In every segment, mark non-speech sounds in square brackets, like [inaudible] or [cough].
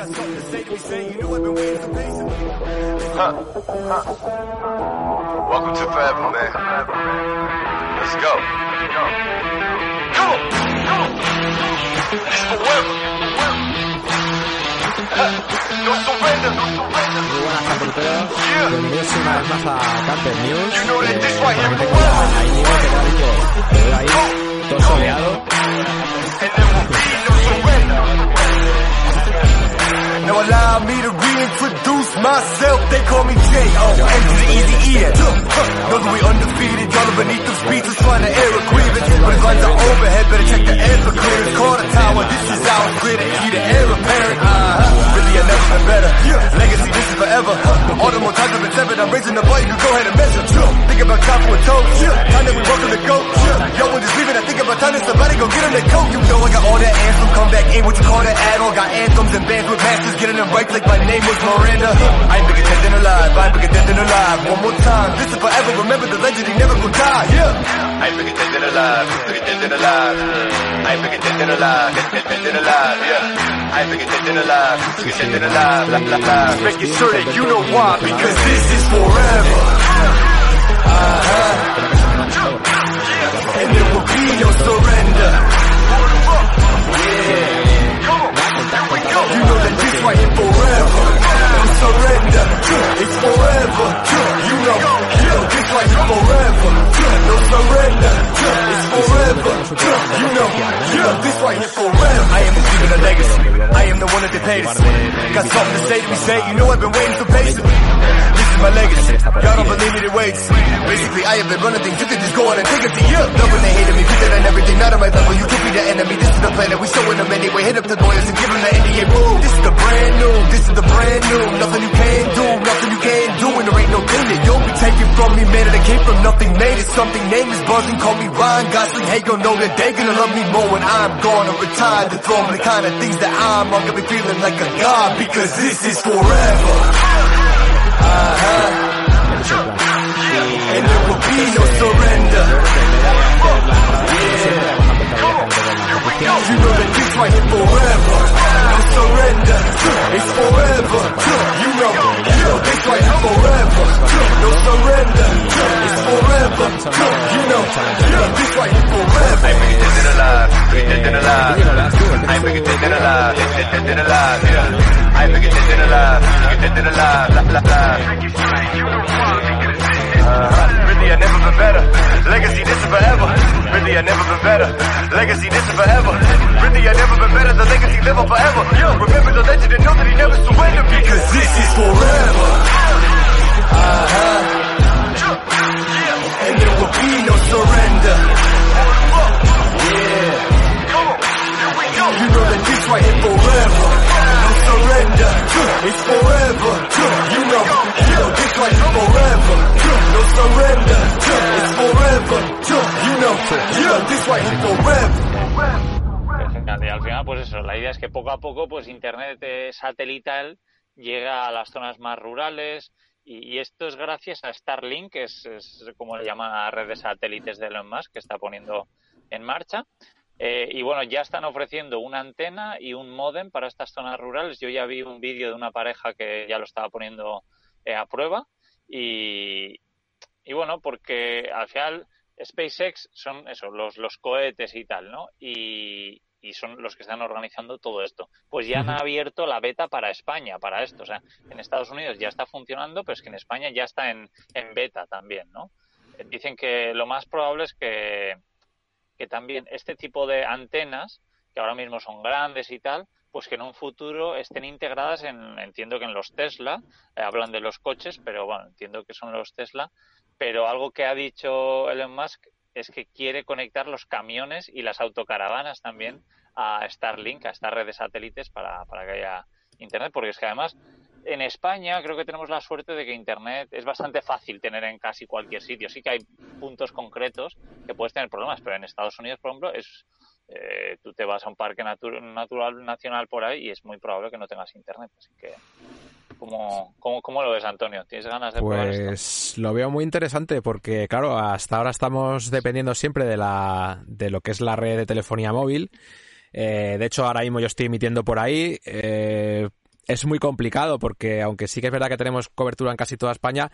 Huh. Huh. Welcome to forever, man. Let's go. Go. Come on. Come on. It's forever. Huh. No surrender. No surrender. Muy buenas reporteros. Yeah. Bienvenidos una vez más a Camper News. You know that Eh, this right here realmente forever. con a Íñigo, que tal, Íñigo? Te veo ahí todo soleado. And there will be no surrender. Now allow me to reintroduce myself. They call me J.O. M to the easy E. Know that we undefeated. Y'all beneath them speeches trying to air a grievance. But his lines are overhead. Better check the air for clearance. The tower. This is our grid. And to air apparent. Uh-huh. Really, ain't what you call that add-on. Got anthems and bands with masters. Getting them right like my name was Miranda. I ain't bigger dead than alive. I ain't bigger dead than alive. One more time. This is forever. Remember the legend. He never gonna die. Yeah. I ain't bigger dead than alive. Bigger dead than alive. I ain't bigger dead than alive. Dead, than alive. Yeah. I ain't bigger dead than alive. Bigger dead than alive. La, la, la. Making sure that you know why. Because this is forever. Uh-huh. And there will be no surrender. Here forever. No surrender. It's forever. You know, yeah, this right here forever. No surrender. It's forever. You know, yeah, this right here forever. I am leaving a legacy. I am the one that they paid. Got something to say to me, say. You know I've been waiting so patiently. This is. Y'all don't believe me, it waits. Basically, I have been running things. You can just go on and take it to you. Love when they hated me, put that on everything. Not on my level. You could be the enemy. This is the plan that we showing them anyway. Hit up the lawyers and give them the NDA. Woo! This is the brand new. This is the brand new. Nothing you can do. Nothing you can do. And there ain't no thing that you'll be taking from me. Man, that came from nothing. Made it something. Name is buzzing. Call me Ryan Gosling. Hey, gon' know that they gonna love me more when I'm gone or retired. The throne. The kind of things that I'm. I'm gonna be feeling like a god because this is forever. Uh-huh. And alive. Dead, dead than alive. Yeah. I'm bigger dead than alive. Bigger dead than alive. La, la, la. Really, I never been better. Legacy, this is forever. Really, I never been better. Legacy, this is forever. Really, I never been better. The legacy live on forever. Yo, remember the legend and know that he never surrendered because this is forever. Uh-huh. And Y al final, pues eso, la idea es que poco a poco, pues Internet eh, satelital llega a las zonas más rurales y, y esto es gracias a Starlink, que es, es como le llaman a red de satélites de Elon Musk, que está poniendo en marcha. Eh, y bueno, ya están ofreciendo una antena y un modem para estas zonas rurales. Yo ya vi un vídeo de una pareja que ya lo estaba poniendo eh, a prueba y, y bueno, porque al final SpaceX son eso, los, los cohetes y tal, ¿no? Y, y son los que están organizando todo esto. Pues ya han abierto la beta para España, para esto. O sea, en Estados Unidos ya está funcionando, pero es que en España ya está en, en beta también, ¿no? Eh, Dicen que lo más probable es que, que también este tipo de antenas, que ahora mismo son grandes y tal, pues que en un futuro estén integradas en, entiendo que en los Tesla, eh, hablan de los coches, pero bueno, entiendo que son los Tesla, pero algo que ha dicho Elon Musk es que quiere conectar los camiones y las autocaravanas también a Starlink, a esta red de satélites para, para que haya Internet, porque es que además en España creo que tenemos la suerte de que Internet es bastante fácil tener en casi cualquier sitio. Sí que hay puntos concretos que puedes tener problemas, pero en Estados Unidos, por ejemplo, es eh, tú te vas a un parque natu- natural nacional por ahí y es muy probable que no tengas Internet. Así que, ¿cómo, cómo, lo ves, Antonio? ¿Tienes ganas de probar esto? Pues lo veo muy interesante porque, claro, hasta ahora estamos dependiendo siempre de, la, de lo que es la red de telefonía móvil. Eh, de hecho, ahora mismo yo estoy emitiendo por ahí. Eh, es muy complicado porque aunque sí que es verdad que tenemos cobertura en casi toda España,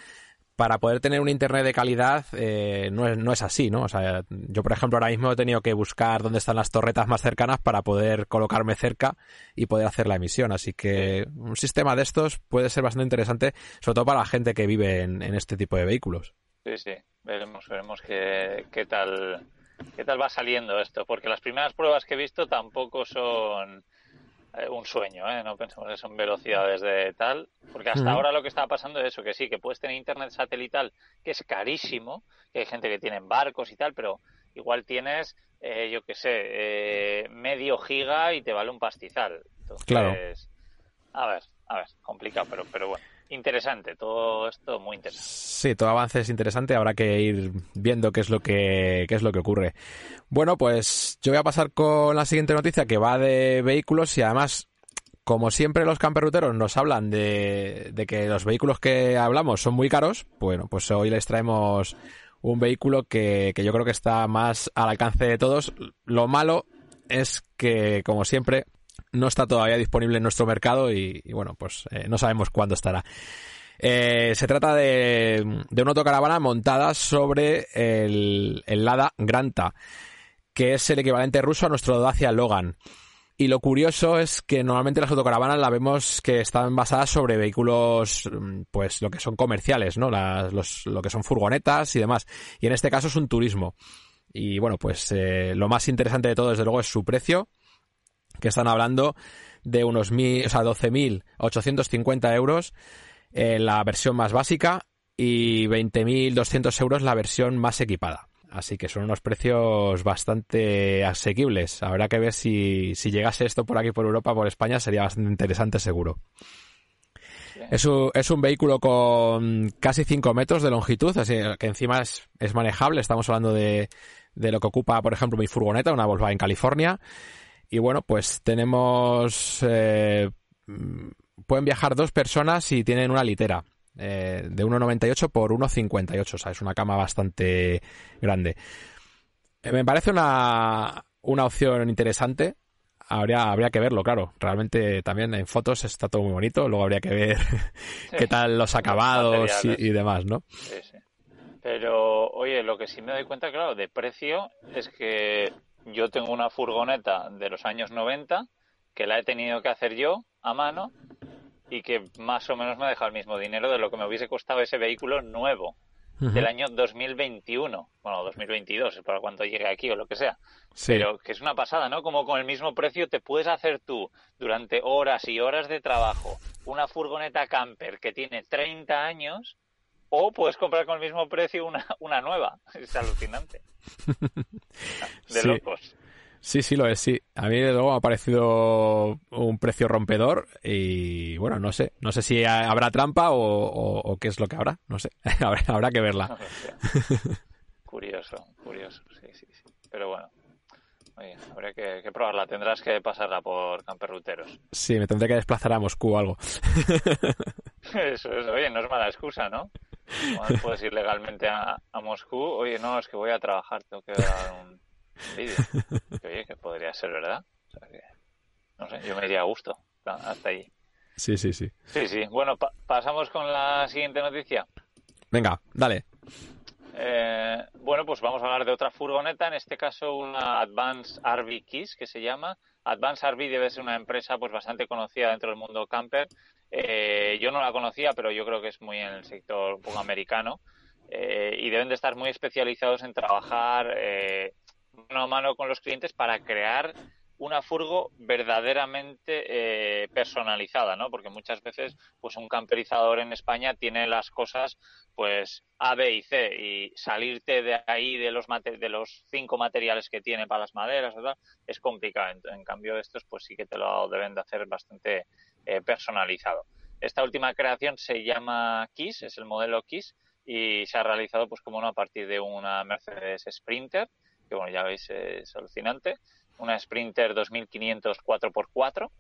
para poder tener un internet de calidad eh, no, es, no es así, ¿no? O sea, yo por ejemplo ahora mismo he tenido que buscar dónde están las torretas más cercanas para poder colocarme cerca y poder hacer la emisión. Así que un sistema de estos puede ser bastante interesante, sobre todo para la gente que vive en, este tipo de vehículos. Sí, sí, veremos, veremos qué, qué tal qué tal va saliendo esto, porque las primeras pruebas que he visto tampoco son un sueño, ¿eh? no pensemos que son velocidades de tal, porque hasta ahora lo que estaba pasando es eso, que sí, que puedes tener internet satelital que es carísimo, que hay gente que tiene barcos y tal, pero igual tienes, eh, yo qué sé, eh, medio giga y te vale un pastizal. Entonces, claro. A ver, a ver, complicado, pero, pero bueno interesante, todo esto muy interesante. Sí, todo avance es interesante, habrá que ir viendo qué es lo que qué es lo que ocurre. Bueno, pues yo voy a pasar con la siguiente noticia que va de vehículos y además como siempre los camperruteros nos hablan de, de que los vehículos que hablamos son muy caros, bueno, pues hoy les traemos un vehículo que, que yo creo que está más al alcance de todos. Lo malo es que, como siempre, no está todavía disponible en nuestro mercado y, bueno, pues eh, no sabemos cuándo estará. Eh, se trata de, de una autocaravana montada sobre el, el, Lada Granta, que es el equivalente ruso a nuestro Dacia Logan. Y lo curioso es que normalmente las autocaravanas la vemos que están basadas sobre vehículos, pues lo que son comerciales, ¿no? Las, los, lo que son furgonetas y demás. Y en este caso es un turismo. Y bueno, pues eh, lo más interesante de todo, desde luego, es su precio que están hablando de unos mil, o sea, 12.850 euros en la versión más básica y 20.200 euros la versión más equipada. Así que son unos precios bastante asequibles. Habrá que ver si, si llegase esto por aquí, por Europa, por España, sería bastante interesante seguro. Es un, es un vehículo con casi 5 metros de longitud, así que encima es, es manejable. Estamos hablando de, de lo que ocupa, por ejemplo, mi furgoneta, una Volkswagen California. Y bueno, pues tenemos... Eh, pueden viajar dos personas y tienen una litera. Eh, de 1,98 por 1,58. O sea, es una cama bastante grande. Eh, me parece una, una opción interesante. Habría, habría que verlo, claro. Realmente también en fotos está todo muy bonito. Luego habría que ver [laughs] qué tal los acabados y, y, demás, ¿no? Sí, sí. Pero, oye, lo que sí me doy cuenta, claro, de precio es que yo tengo una furgoneta de los años 90 que la he tenido que hacer yo a mano y que más o menos me ha dejado el mismo dinero de lo que me hubiese costado ese vehículo nuevo del año 2021, bueno, 2022, para cuando llegue aquí o lo que sea. Pero que es una pasada, ¿no? Como con el mismo precio te puedes hacer tú durante horas y horas de trabajo una furgoneta camper que tiene 30 años o puedes comprar con el mismo precio una, una nueva. [laughs] Es alucinante. [laughs] De locos. Sí, sí, lo es, sí. A mí, de luego, me ha parecido un precio rompedor y, bueno, no sé. No sé si habrá trampa o, qué es lo que habrá. No sé. [laughs] habrá, que verla. curioso, curioso. Sí, sí, sí. Pero bueno. Oye, habría que, probarla. Tendrás que pasarla por camperruteros. Sí, me tendré que desplazar a Moscú o algo. Eso es. Oye, no es mala excusa, ¿no? Puedes ir legalmente a, Moscú. Oye, no, es que voy a trabajar, tengo que dar un vídeo. [laughs] oye, que podría ser verdad. no sé, yo me iría a gusto hasta ahí. Sí, sí, sí. Sí, sí. Bueno, pasamos con la siguiente noticia. Venga, dale. Eh, bueno, pues vamos a hablar de otra furgoneta, en este caso una Advanced RV Keys, que se llama. Advanced RV debe ser una empresa pues bastante conocida dentro del mundo camper eh, yo no la conocía, pero yo creo que es muy en el sector un poco americano eh, y deben de estar muy especializados en trabajar eh, mano a mano con los clientes para crear una furgo verdaderamente eh, personalizada, ¿no? Porque muchas veces, pues un camperizador en España tiene las cosas, pues A, B y C y salirte de ahí de los de los cinco materiales que tiene para las maderas, ¿verdad? Es complicado. En, en, cambio, estos, pues sí que te lo deben de hacer bastante eh, personalizado. Esta última creación se llama Kiss, es el modelo Kiss, y se ha realizado pues como uno a partir de una Mercedes Sprinter, que bueno, ya veis es alucinante, una Sprinter 2500 4x4,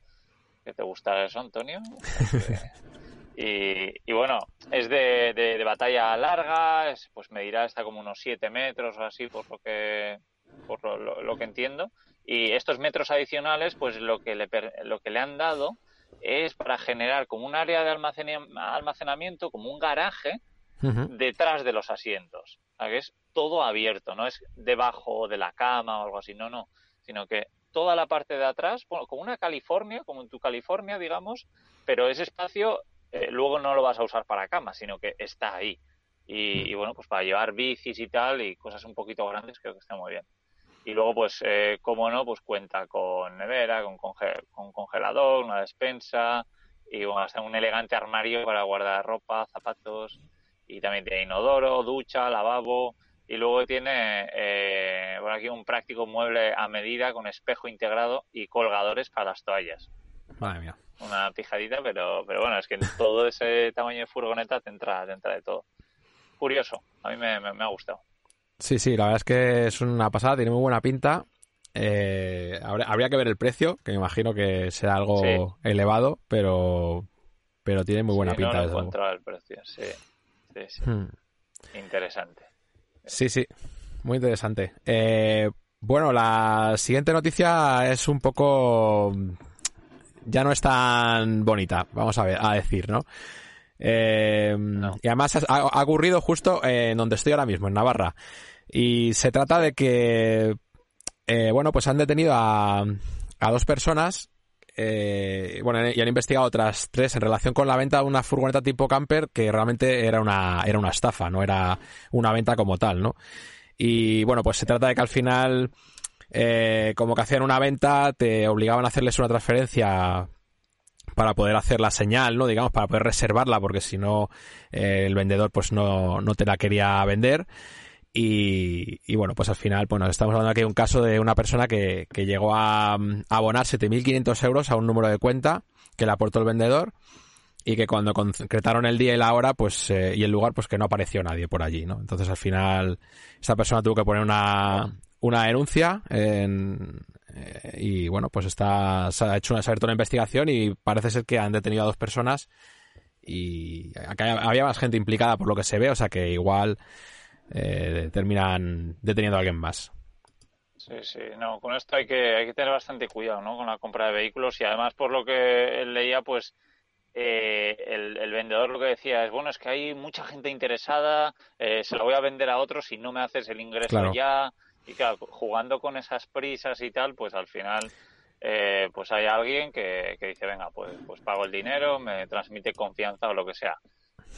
que te gusta eso, Antonio. [laughs] y, bueno, es de, batalla larga, pues medirá hasta como unos 7 metros o así, por lo que, por lo, lo que entiendo. Y estos metros adicionales, pues lo que le, lo que le han dado es para generar como un área de almacenamiento, como un garaje, detrás de los asientos. que es todo abierto, no es debajo de la cama o algo así, no, no, sino que toda la parte de atrás, bueno, como una California, como en tu California, digamos, pero ese espacio eh, luego no lo vas a usar para cama, sino que está ahí. Y, bueno, pues para llevar bicis y tal y cosas un poquito grandes creo que está muy bien. Y luego, pues, eh, como no, pues cuenta con nevera, con, con congelador, una despensa y bueno, hasta un elegante armario para guardar ropa, zapatos y también tiene inodoro, ducha, lavabo y luego tiene eh, por aquí un práctico mueble a medida con espejo integrado y colgadores para las toallas. Madre mía. Una pijadita, pero, pero bueno, es que en todo ese tamaño de furgoneta te entra, te entra de todo. Curioso, a mí me, ha gustado. Sí, sí, la verdad es que es una pasada, tiene muy buena pinta. Eh, habría, que ver el precio, que me imagino que será algo elevado, pero, pero tiene muy buena pinta. No lo el precio, sí. sí, sí. Hmm. Interesante. Sí, sí, muy interesante. Eh, bueno, la siguiente noticia es un poco... ya no es tan bonita, vamos a ver, a decir, ¿no? Eh, y además ha, ocurrido justo en donde estoy ahora mismo, en Navarra. Y se trata de que, eh, bueno, pues han detenido a, a dos personas eh, bueno, y han investigado otras tres en relación con la venta de una furgoneta tipo camper que realmente era una, era una estafa, no era una venta como tal, ¿no? Y bueno, pues se trata de que al final, eh, como que hacían una venta, te obligaban a hacerles una transferencia para poder hacer la señal, ¿no? Digamos, para poder reservarla, porque si no, eh, el vendedor pues no, no te la quería vender. Y, bueno, pues al final, bueno, estamos hablando aquí de un caso de una persona que, que llegó a, a abonar 7.500 euros a un número de cuenta que le aportó el vendedor y que cuando concretaron el día y la hora pues eh, y el lugar pues que no apareció nadie por allí no entonces al final esta persona tuvo que poner una, una denuncia en, eh, y bueno pues está se ha hecho una, se ha una investigación y parece ser que han detenido a dos personas y acá había más gente implicada por lo que se ve o sea que igual eh, terminan deteniendo a alguien más. Sí, sí, no, con esto hay que, hay que tener bastante cuidado, ¿no? Con la compra de vehículos y además por lo que él leía, pues eh, el, vendedor lo que decía es, bueno, es que hay mucha gente interesada, eh, se la voy a vender a otros si no me haces el ingreso ya. Y claro, jugando con esas prisas y tal, pues al final eh, pues hay alguien que, que dice, venga, pues, pues pago el dinero, me transmite confianza o lo que sea.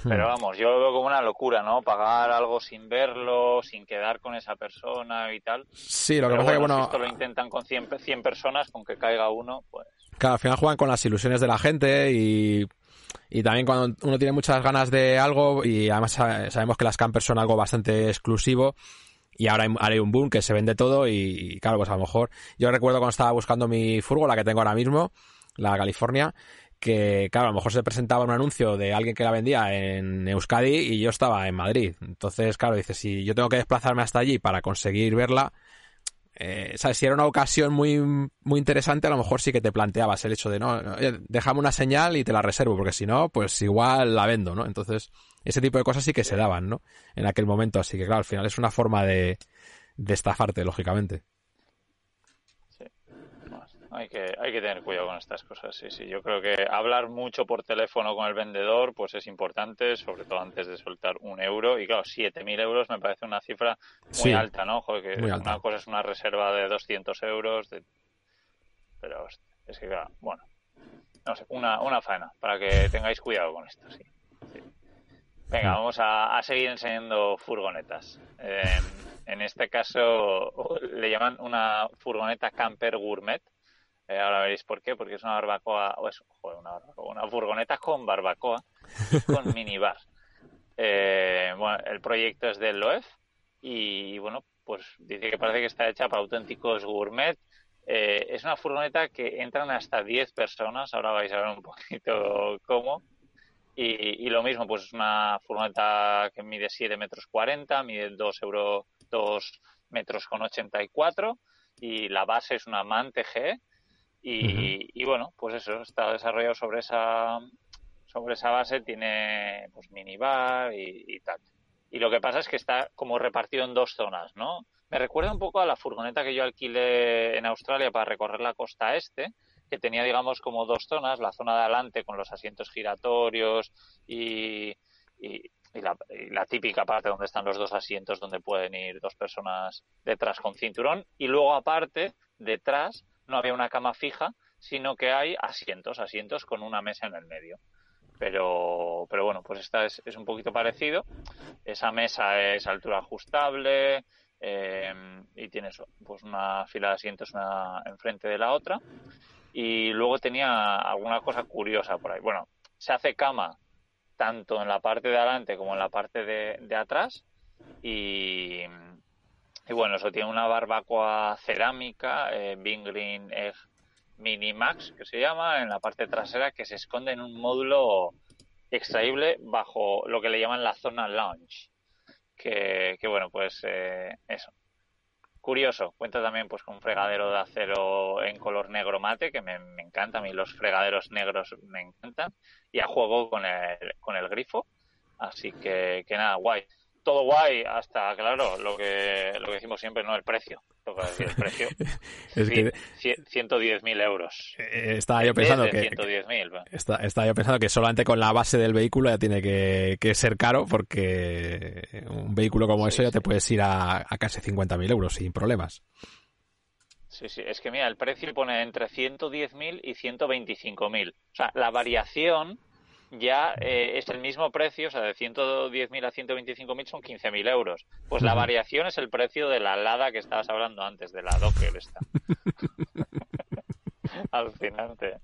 Pero hmm. vamos, yo lo veo como una locura, ¿no? Pagar algo sin verlo, sin quedar con esa persona y tal. Sí, lo que pasa es que, bueno... Si esto lo intentan con 100, 100 personas, con que caiga uno, pues... Claro, al final juegan con las ilusiones de la gente y... Y también cuando uno tiene muchas ganas de algo y además sabemos que las campers son algo bastante exclusivo y ahora hay un boom que se vende todo y, claro, pues a lo mejor yo recuerdo cuando estaba buscando mi furgo, la que tengo ahora mismo, la California, que, claro, a lo mejor se presentaba un anuncio de alguien que la vendía en Euskadi y yo estaba en Madrid. Entonces, claro, dice, si yo tengo que desplazarme hasta allí para conseguir verla, eh, ¿sabes? Si era una ocasión muy, muy interesante, a lo mejor sí que te planteabas el hecho de, no, déjame una señal y te la reservo, porque si no, pues igual la vendo, ¿no? Entonces, ese tipo de cosas sí que se daban, ¿no? En aquel momento, así que claro, al final es una forma de, de estafarte, lógicamente. Hay que, hay que tener cuidado con estas cosas, sí, sí. Yo creo que hablar mucho por teléfono con el vendedor, pues es importante, sobre todo antes de soltar un euro. Y claro, 7.000 euros me parece una cifra muy alta, ¿no? Joder, que una cosa es una reserva de 200 euros, pero es que, claro, bueno, no sé, una, una faena, para que tengáis cuidado con esto, sí. Venga, vamos a, a, seguir enseñando furgonetas. en este caso le llaman una furgoneta camper gourmet eh, ahora veréis por qué, porque es una barbacoa, o es una, una furgoneta con barbacoa y [laughs] con minibar. Eh, bueno, el proyecto es del LOEF y bueno, pues dice que parece que está hecha para auténticos gourmet. Eh, es una furgoneta que entran hasta 10 personas, ahora vais a ver un poquito cómo. Y, lo mismo, pues es una furgoneta que mide 7 metros 40, mide 2, euro, 2 metros con 84 y la base es una MAN TG y, bueno, pues eso, está desarrollado sobre esa, sobre esa base, tiene pues minibar y, y tal. Y lo que pasa es que está como repartido en dos zonas, ¿no? Me recuerda un poco a la furgoneta que yo alquilé en Australia para recorrer la costa este, que tenía, digamos, como dos zonas, la zona de adelante con los asientos giratorios y, y, la, típica parte donde están los dos asientos donde pueden ir dos personas detrás con cinturón y luego aparte, detrás, no había una cama fija, sino que hay asientos, asientos con una mesa en el medio. Pero, pero bueno, pues esta es, es un poquito parecido. Esa mesa es altura ajustable, eh, y tienes pues una fila de asientos una enfrente de la otra y luego tenía alguna cosa curiosa por ahí bueno se hace cama tanto en la parte de adelante como en la parte de, atrás y, y, bueno, eso tiene una barbacoa cerámica, eh, Green Egg Mini Max, que se llama, en la parte trasera, que se esconde en un módulo extraíble bajo lo que le llaman la zona lounge. Que, que bueno, pues eh, eso, curioso. Cuenta también pues con un fregadero de acero en color negro mate, que me, encanta. A mí los fregaderos negros me encantan. Y a juego con el, con el grifo. Así que, que nada, guay. Todo guay hasta, claro, lo que, lo que decimos siempre, no el precio el precio. [laughs] es que... 110.000 euros. Eh, estaba yo pensando que... estaba yo pensando que solamente con la base del vehículo ya tiene que, ser caro porque un vehículo como eso ya te puedes ir a, a casi 50.000 euros sin problemas. Sí, sí, es que mira, el precio pone entre 110.000 y 125.000. O sea, la variación ya eh, es el mismo precio, o sea, de 110.000 a 125.000 son 15.000 euros. Pues la variación es el precio de la Lada que estabas hablando antes, de la Docker esta. [laughs] Alucinante.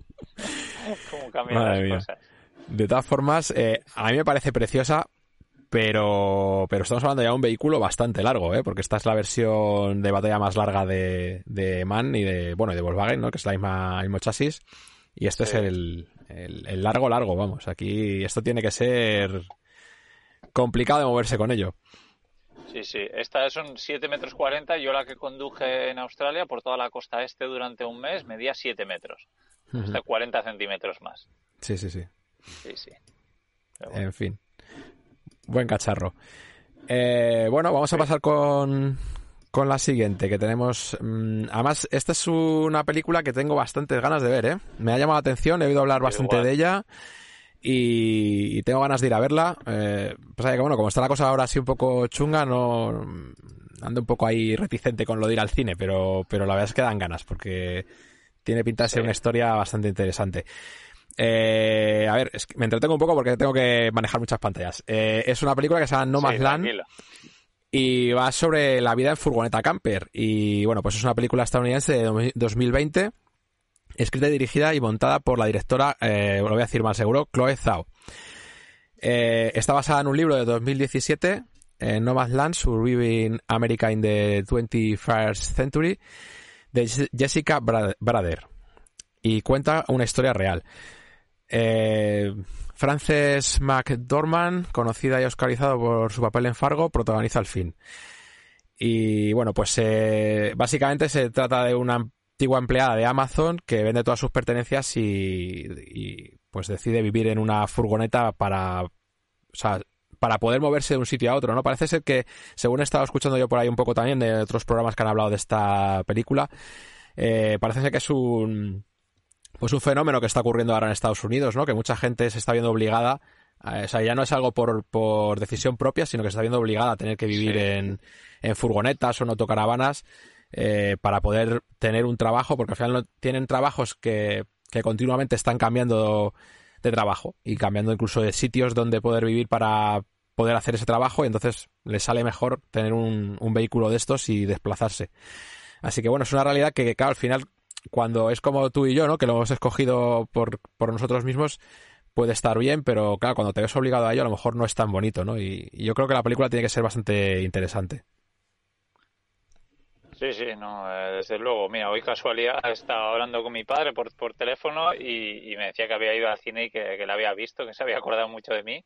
¿Cómo cambian las cosas? De todas formas, eh, a mí me parece preciosa, pero, pero estamos hablando ya de un vehículo bastante largo, ¿eh? porque esta es la versión de batalla más larga de, de MAN y de, bueno, y de Volkswagen, ¿no? que es la misma, el mismo chasis. Y este es el, el, largo, largo, vamos. Aquí esto tiene que ser complicado de moverse con ello. Sí, sí. Esta son 7 metros 40. Yo la que conduje en Australia por toda la costa este durante un mes medía 7 metros. Hasta 40 centímetros más. Sí, sí, sí. Sí, sí. En fin. Buen cacharro. Eh, bueno, vamos a pasar con, con la siguiente que tenemos. Mm, además, esta es una película que tengo bastantes ganas de ver, ¿eh? Me ha llamado la atención, he oído hablar bastante de ella y, tengo ganas de ir a verla. Eh, pasa que, bueno, como está la cosa ahora así un poco chunga, no. Ando un poco ahí reticente con lo de ir al cine, pero, pero la verdad es que dan ganas porque tiene pinta de ser una historia bastante interesante. Eh, a ver, me entretengo un poco porque tengo que manejar muchas pantallas. Eh, es una película que se llama No Man's Land y va sobre la vida en furgoneta camper. Y bueno, pues es una película estadounidense de 2020, escrita y dirigida y montada por la directora, eh, lo voy a decir más seguro, Chloe Zhao. Eh, está basada en un libro de 2017, en Land, Surviving America in the 21st Century, de Jessica Brader. Y cuenta una historia real. Eh, Frances McDormand, conocida y oscarizada por su papel en Fargo, protagoniza el fin. Y bueno, pues eh, básicamente se trata de una antigua empleada de Amazon que vende todas sus pertenencias y, pues decide vivir en una furgoneta para, o sea, para poder moverse de un sitio a otro, ¿no? Parece ser que, según he estado escuchando yo por ahí un poco también de otros programas que han hablado de esta película, eh, parece ser que es un pues un fenómeno que está ocurriendo ahora en Estados Unidos, ¿no? Que mucha gente se está viendo obligada, o sea, ya no es algo por, por decisión propia, sino que se está viendo obligada a tener que vivir en, en furgonetas o en autocaravanas eh, para poder tener un trabajo, porque al final no, tienen trabajos que, que continuamente están cambiando de trabajo y cambiando incluso de sitios donde poder vivir para poder hacer ese trabajo y entonces les sale mejor tener un, un vehículo de estos y desplazarse. Así que bueno, es una realidad que, claro, al final cuando es como tú y yo, ¿no? Que lo hemos escogido por, por nosotros mismos, puede estar bien, pero claro, cuando te ves obligado a ello, a lo mejor no es tan bonito, ¿no? Y, yo creo que la película tiene que ser bastante interesante. Sí, sí, no, eh, desde luego. Mira, hoy casualidad estaba hablando con mi padre por, por teléfono y, me decía que había ido al cine y que, que la había visto, que se había acordado mucho de mí.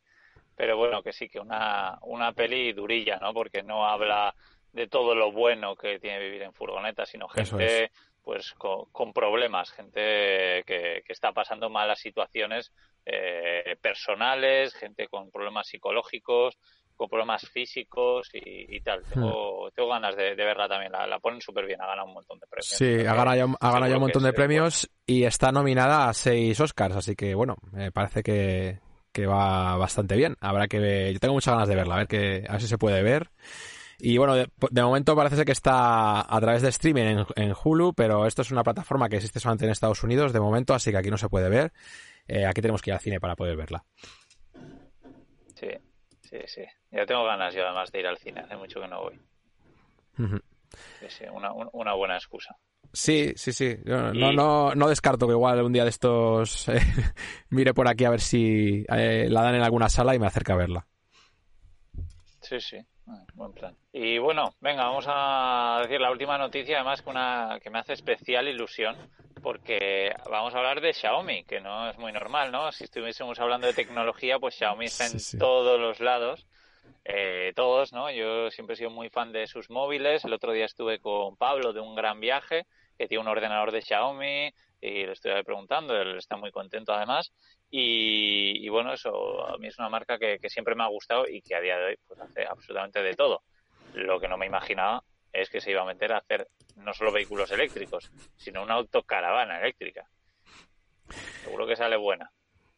Pero bueno, que sí, que una, una peli durilla, ¿no? Porque no habla de todo lo bueno que tiene vivir en furgoneta, sino gente pues con, problemas, gente que, está pasando malas situaciones eh, personales, gente con problemas psicológicos con problemas físicos y, tal. Tengo, tengo ganas de, verla también. La, ponen súper bien, ha ganado un montón de premios. Sí, ha ganado, ya, ha ganado ya un montón de premios y está nominada a seis Oscars, así que bueno, me parece que, que va bastante bien. Habrá que ver, yo tengo muchas ganas de verla, a ver, que, a ver si se puede ver. Y bueno, de, momento parece ser que está a través de streaming en, Hulu, pero esto es una plataforma que existe solamente en Estados Unidos de momento, así que aquí no se puede ver. Eh, aquí tenemos que ir al cine para poder verla. Sí, sí, sí. Ya tengo ganas yo además de ir al cine, hace mucho que no voy. sí, una, buena excusa. Sí, sí, sí. No, no, no, descarto que igual un día de estos [laughs] eh, mire por aquí a ver si eh, la dan en alguna sala y me acerca a verla. Sí, sí. Buen plan. Y bueno, venga, vamos a decir la última noticia, además que, una, que me hace especial ilusión, porque vamos a hablar de Xiaomi, que no es muy normal, ¿no? Si estuviésemos hablando de tecnología, pues Xiaomi está en todos los lados, eh, todos, ¿no? Yo siempre he sido muy fan de sus móviles. El otro día estuve con Pablo de un gran viaje, que tiene un ordenador de Xiaomi, y le estoy preguntando, él está muy contento además. Y, bueno, eso a mí es una marca que, siempre me ha gustado y que a día de hoy pues hace absolutamente de todo. Lo que no me imaginaba es que se iba a meter a hacer no solo vehículos eléctricos, sino una autocaravana eléctrica. Seguro que sale buena.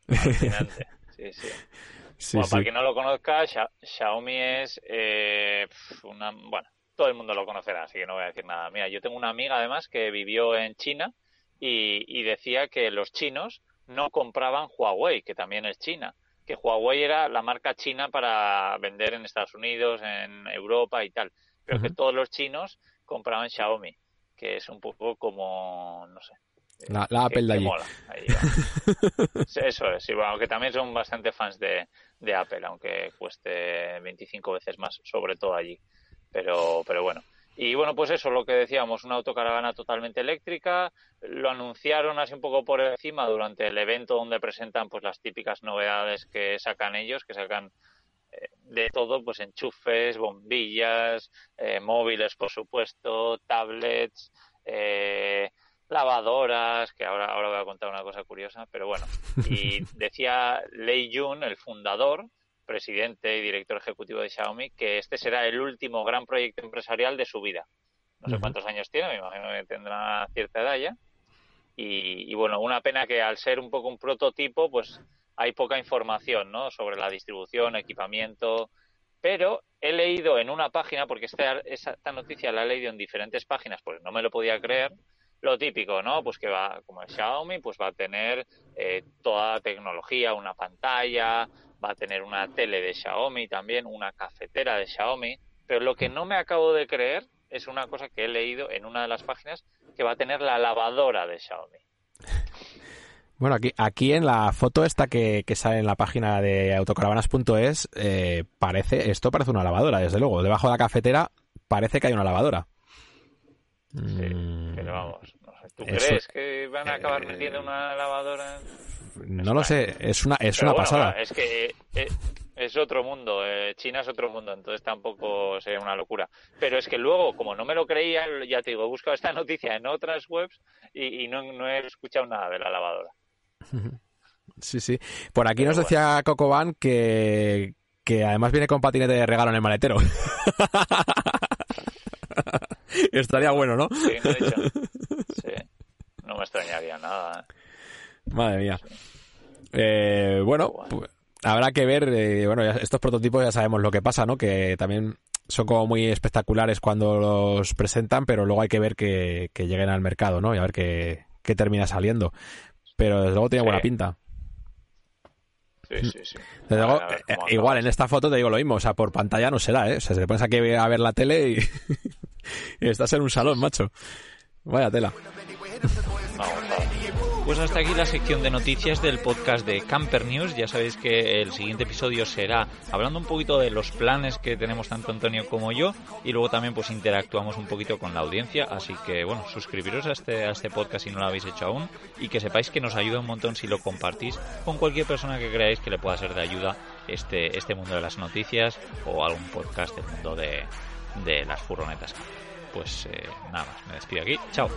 Fascinante. [laughs] Sí, sí. bueno, para quien no lo conozca, Xiaomi es eh, una... Bueno, todo el mundo lo conocerá, así que no voy a decir nada. Mira, yo tengo una amiga además que vivió en China y, decía que los chinos no compraban Huawei, que también es China, que Huawei era la marca china para vender en Estados Unidos, en Europa y tal, pero que todos los chinos compraban Xiaomi, que es un poco como, no sé. La, Apple de allí. [laughs] Eso es, sí, bueno, aunque también son bastante fans de, de Apple, aunque cueste 25 veces más, sobre todo allí. Pero, pero bueno. Y bueno, pues eso, lo que decíamos, una autocaravana totalmente eléctrica. Lo anunciaron así un poco por encima durante el evento donde presentan pues las típicas novedades que sacan ellos, que sacan eh, de todo, pues enchufes, bombillas, eh, móviles, por supuesto, tablets, eh, lavadoras, que ahora, ahora voy a contar una cosa curiosa, pero bueno. Y [laughs] decía Lei Jun, el fundador, presidente y director ejecutivo de Xiaomi, que este será el último gran proyecto empresarial de su vida. No sé cuántos años tiene, me imagino que tendrá cierta edad ya. Y, bueno, una pena que al ser un poco un prototipo, pues hay poca información ¿no? sobre la distribución, equipamiento. Pero he leído en una página, porque esta, esta noticia la he leído en diferentes páginas, pues no me lo podía creer, lo típico, ¿no? Pues que va, como es Xiaomi, pues va a tener eh, toda la tecnología, una pantalla, va a tener una tele de Xiaomi también, una cafetera de Xiaomi, pero lo que no me acabo de creer es una cosa que he leído en una de las páginas que va a tener la lavadora de Xiaomi. Bueno, aquí, aquí en la foto esta que, sale en la página de autocaravanas.es, eh, parece, esto parece una lavadora, desde luego. Debajo de la cafetera parece que hay una lavadora. Sí, mm. pero vamos, ¿Tú crees que van a acabar metiendo una lavadora? No lo sé, es una, es una pasada. Es que eh, es, otro mundo, eh, China es otro mundo, entonces tampoco sería una locura. Pero es que luego, como no me lo creía, ya te digo, he buscado esta [laughs] noticia en otras webs y, no, he escuchado nada de la lavadora. [laughs] Sí, sí. Por aquí nos decía Cocoban que, que además viene con patinete de regalo en el maletero. [laughs] Estaría bueno, ¿no? Sí, no, dicho. Sí. no me extrañaría nada. ¿eh? Madre mía. Eh, bueno, pues, habrá que ver. Eh, bueno, estos prototipos ya sabemos lo que pasa, ¿no? Que también son como muy espectaculares cuando los presentan, pero luego hay que ver que, lleguen al mercado, ¿no? Y a ver qué, termina saliendo. Pero desde luego tiene buena pinta. Sí, sí, sí. Desde luego, eh, igual en esta foto te digo lo mismo, o sea, por pantalla no será, ¿eh? O sea, se te pones aquí a ver la tele y, [laughs] y estás en un salón, macho. Vaya tela. Pues hasta aquí la sección de noticias del podcast de Camper News. Ya sabéis que el siguiente episodio será hablando un poquito de los planes que tenemos tanto Antonio como yo y luego también pues interactuamos un poquito con la audiencia. Así que bueno, suscribiros a este, a este podcast si no lo habéis hecho aún y que sepáis que nos ayuda un montón si lo compartís con cualquier persona que creáis que le pueda ser de ayuda este, este mundo de las noticias o algún podcast del mundo de, de las furgonetas. Pues eh, nada más, me despido aquí. Chao.